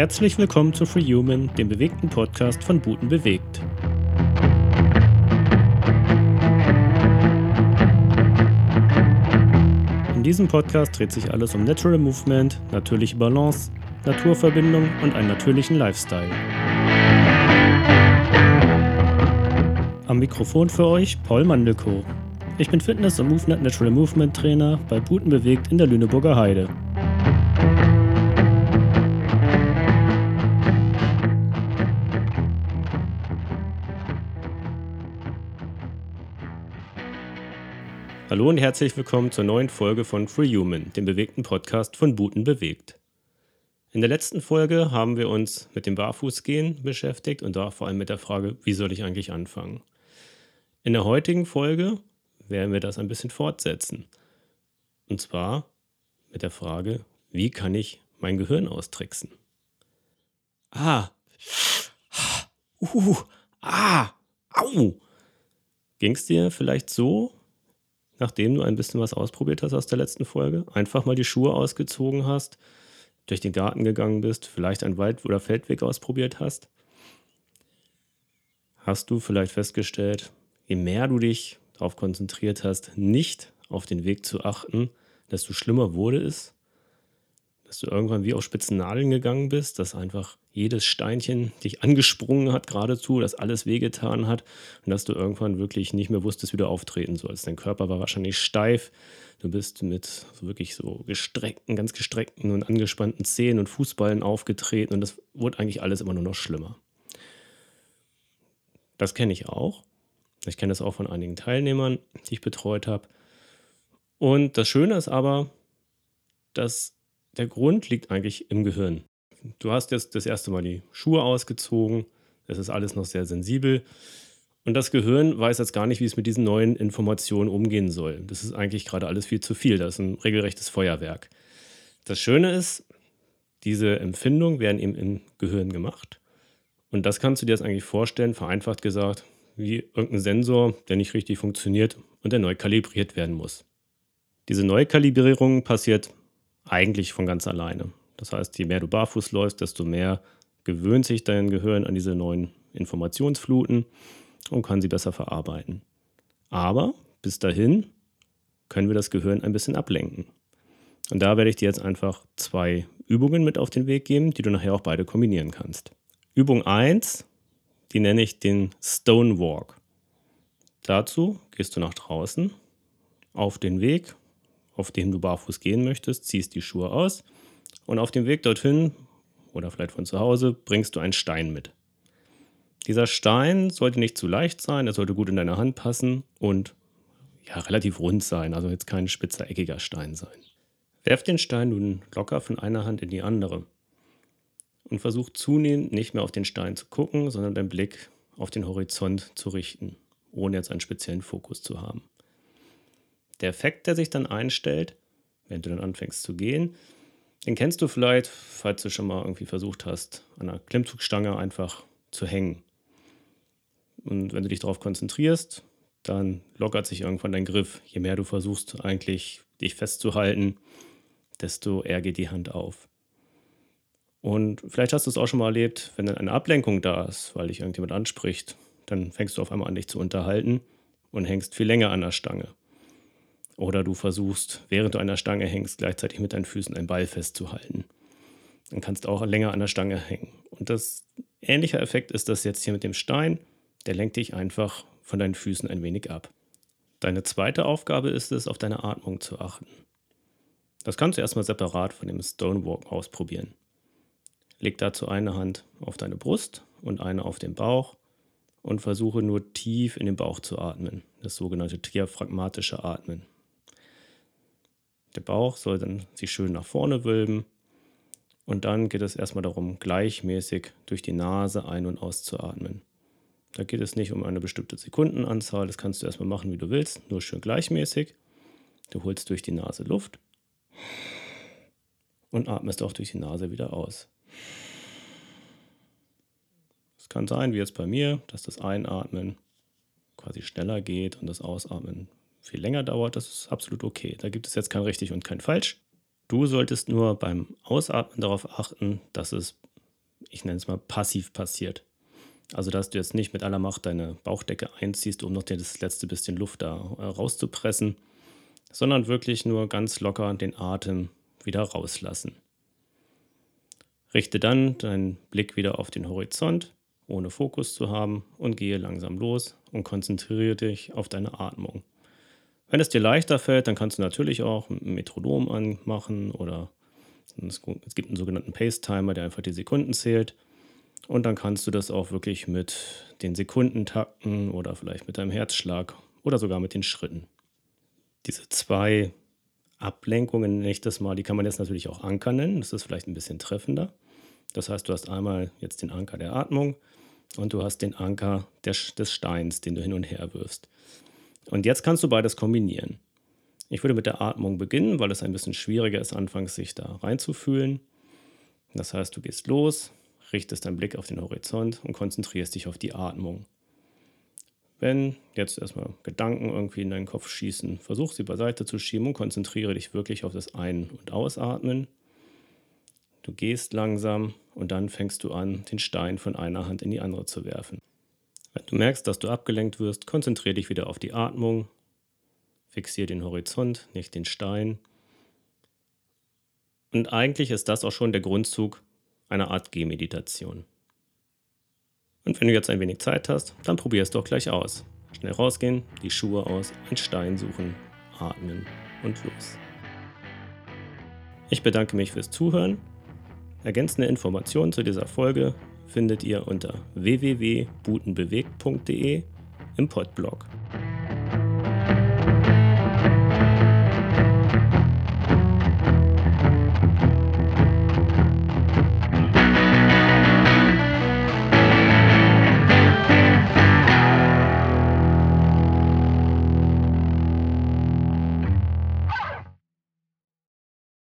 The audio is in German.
Herzlich willkommen zu Free Human, dem bewegten Podcast von Buten bewegt. In diesem Podcast dreht sich alles um Natural Movement, natürliche Balance, Naturverbindung und einen natürlichen Lifestyle. Am Mikrofon für euch Paul Mandelko. Ich bin Fitness- und Movement Natural Movement Trainer bei Buten bewegt in der Lüneburger Heide. Hallo und herzlich willkommen zur neuen Folge von Free Human, dem bewegten Podcast von Buten bewegt. In der letzten Folge haben wir uns mit dem Barfußgehen beschäftigt und da vor allem mit der Frage, wie soll ich eigentlich anfangen? In der heutigen Folge werden wir das ein bisschen fortsetzen. Und zwar mit der Frage, wie kann ich mein Gehirn austricksen? Ah, uh, ah, au. Ging es dir vielleicht so, nachdem du ein bisschen was ausprobiert hast aus der letzten Folge, einfach mal die Schuhe ausgezogen hast, durch den Garten gegangen bist, vielleicht einen Wald- oder Feldweg ausprobiert hast, hast du vielleicht festgestellt, je mehr du dich darauf konzentriert hast, nicht auf den Weg zu achten, desto schlimmer wurde es dass du irgendwann wie auf spitzen Nadeln gegangen bist, dass einfach jedes Steinchen dich angesprungen hat geradezu, dass alles wehgetan hat und dass du irgendwann wirklich nicht mehr wusstest, wie du auftreten sollst. Dein Körper war wahrscheinlich steif, du bist mit so wirklich so gestreckten, ganz gestreckten und angespannten Zähnen und Fußballen aufgetreten und das wurde eigentlich alles immer nur noch schlimmer. Das kenne ich auch. Ich kenne das auch von einigen Teilnehmern, die ich betreut habe. Und das Schöne ist aber, dass der Grund liegt eigentlich im Gehirn. Du hast jetzt das erste Mal die Schuhe ausgezogen, es ist alles noch sehr sensibel. Und das Gehirn weiß jetzt gar nicht, wie es mit diesen neuen Informationen umgehen soll. Das ist eigentlich gerade alles viel zu viel. Das ist ein regelrechtes Feuerwerk. Das Schöne ist, diese Empfindungen werden eben im Gehirn gemacht. Und das kannst du dir jetzt eigentlich vorstellen, vereinfacht gesagt, wie irgendein Sensor, der nicht richtig funktioniert und der neu kalibriert werden muss. Diese Neukalibrierung passiert eigentlich von ganz alleine. Das heißt, je mehr du barfuß läufst, desto mehr gewöhnt sich dein Gehirn an diese neuen Informationsfluten und kann sie besser verarbeiten. Aber bis dahin können wir das Gehirn ein bisschen ablenken. Und da werde ich dir jetzt einfach zwei Übungen mit auf den Weg geben, die du nachher auch beide kombinieren kannst. Übung 1, die nenne ich den Stone Walk. Dazu gehst du nach draußen auf den Weg auf dem du barfuß gehen möchtest, ziehst die Schuhe aus und auf dem Weg dorthin oder vielleicht von zu Hause bringst du einen Stein mit. Dieser Stein sollte nicht zu leicht sein, er sollte gut in deine Hand passen und ja, relativ rund sein, also jetzt kein spitzer, eckiger Stein sein. Werf den Stein nun locker von einer Hand in die andere und versuch zunehmend nicht mehr auf den Stein zu gucken, sondern deinen Blick auf den Horizont zu richten, ohne jetzt einen speziellen Fokus zu haben. Der Effekt, der sich dann einstellt, wenn du dann anfängst zu gehen, den kennst du vielleicht, falls du schon mal irgendwie versucht hast, an einer Klimmzugstange einfach zu hängen. Und wenn du dich darauf konzentrierst, dann lockert sich irgendwann dein Griff. Je mehr du versuchst, eigentlich dich festzuhalten, desto eher geht die Hand auf. Und vielleicht hast du es auch schon mal erlebt, wenn dann eine Ablenkung da ist, weil dich irgendjemand anspricht, dann fängst du auf einmal an, dich zu unterhalten und hängst viel länger an der Stange. Oder du versuchst, während du an der Stange hängst, gleichzeitig mit deinen Füßen einen Ball festzuhalten. Dann kannst du auch länger an der Stange hängen. Und das ähnliche Effekt ist das jetzt hier mit dem Stein. Der lenkt dich einfach von deinen Füßen ein wenig ab. Deine zweite Aufgabe ist es, auf deine Atmung zu achten. Das kannst du erstmal separat von dem Stonewalk ausprobieren. Leg dazu eine Hand auf deine Brust und eine auf den Bauch und versuche nur tief in den Bauch zu atmen, das sogenannte diaphragmatische Atmen. Der Bauch soll dann sich schön nach vorne wölben. Und dann geht es erstmal darum, gleichmäßig durch die Nase ein- und auszuatmen. Da geht es nicht um eine bestimmte Sekundenanzahl, das kannst du erstmal machen, wie du willst, nur schön gleichmäßig. Du holst durch die Nase Luft und atmest auch durch die Nase wieder aus. Es kann sein, wie jetzt bei mir, dass das Einatmen quasi schneller geht und das Ausatmen viel länger dauert, das ist absolut okay. Da gibt es jetzt kein richtig und kein falsch. Du solltest nur beim Ausatmen darauf achten, dass es ich nenne es mal passiv passiert. Also, dass du jetzt nicht mit aller Macht deine Bauchdecke einziehst, um noch das letzte bisschen Luft da äh, rauszupressen, sondern wirklich nur ganz locker den Atem wieder rauslassen. Richte dann deinen Blick wieder auf den Horizont, ohne Fokus zu haben, und gehe langsam los und konzentriere dich auf deine Atmung. Wenn es dir leichter fällt, dann kannst du natürlich auch ein Metronom anmachen oder es gibt einen sogenannten Pace-Timer, der einfach die Sekunden zählt. Und dann kannst du das auch wirklich mit den Sekundentakten oder vielleicht mit deinem Herzschlag oder sogar mit den Schritten. Diese zwei Ablenkungen, nenne ich das mal, die kann man jetzt natürlich auch Anker nennen. Das ist vielleicht ein bisschen treffender. Das heißt, du hast einmal jetzt den Anker der Atmung und du hast den Anker des, des Steins, den du hin und her wirfst. Und jetzt kannst du beides kombinieren. Ich würde mit der Atmung beginnen, weil es ein bisschen schwieriger ist, anfangs sich da reinzufühlen. Das heißt, du gehst los, richtest deinen Blick auf den Horizont und konzentrierst dich auf die Atmung. Wenn jetzt erstmal Gedanken irgendwie in deinen Kopf schießen, versuch sie beiseite zu schieben und konzentriere dich wirklich auf das Ein- und Ausatmen. Du gehst langsam und dann fängst du an, den Stein von einer Hand in die andere zu werfen. Wenn du merkst, dass du abgelenkt wirst, konzentriere dich wieder auf die Atmung, fixiere den Horizont, nicht den Stein. Und eigentlich ist das auch schon der Grundzug einer Art Gehmeditation. Und wenn du jetzt ein wenig Zeit hast, dann probier es doch gleich aus. Schnell rausgehen, die Schuhe aus, einen Stein suchen, atmen und los. Ich bedanke mich fürs Zuhören. Ergänzende Informationen zu dieser Folge findet ihr unter www.butenbewegt.de im Podblog.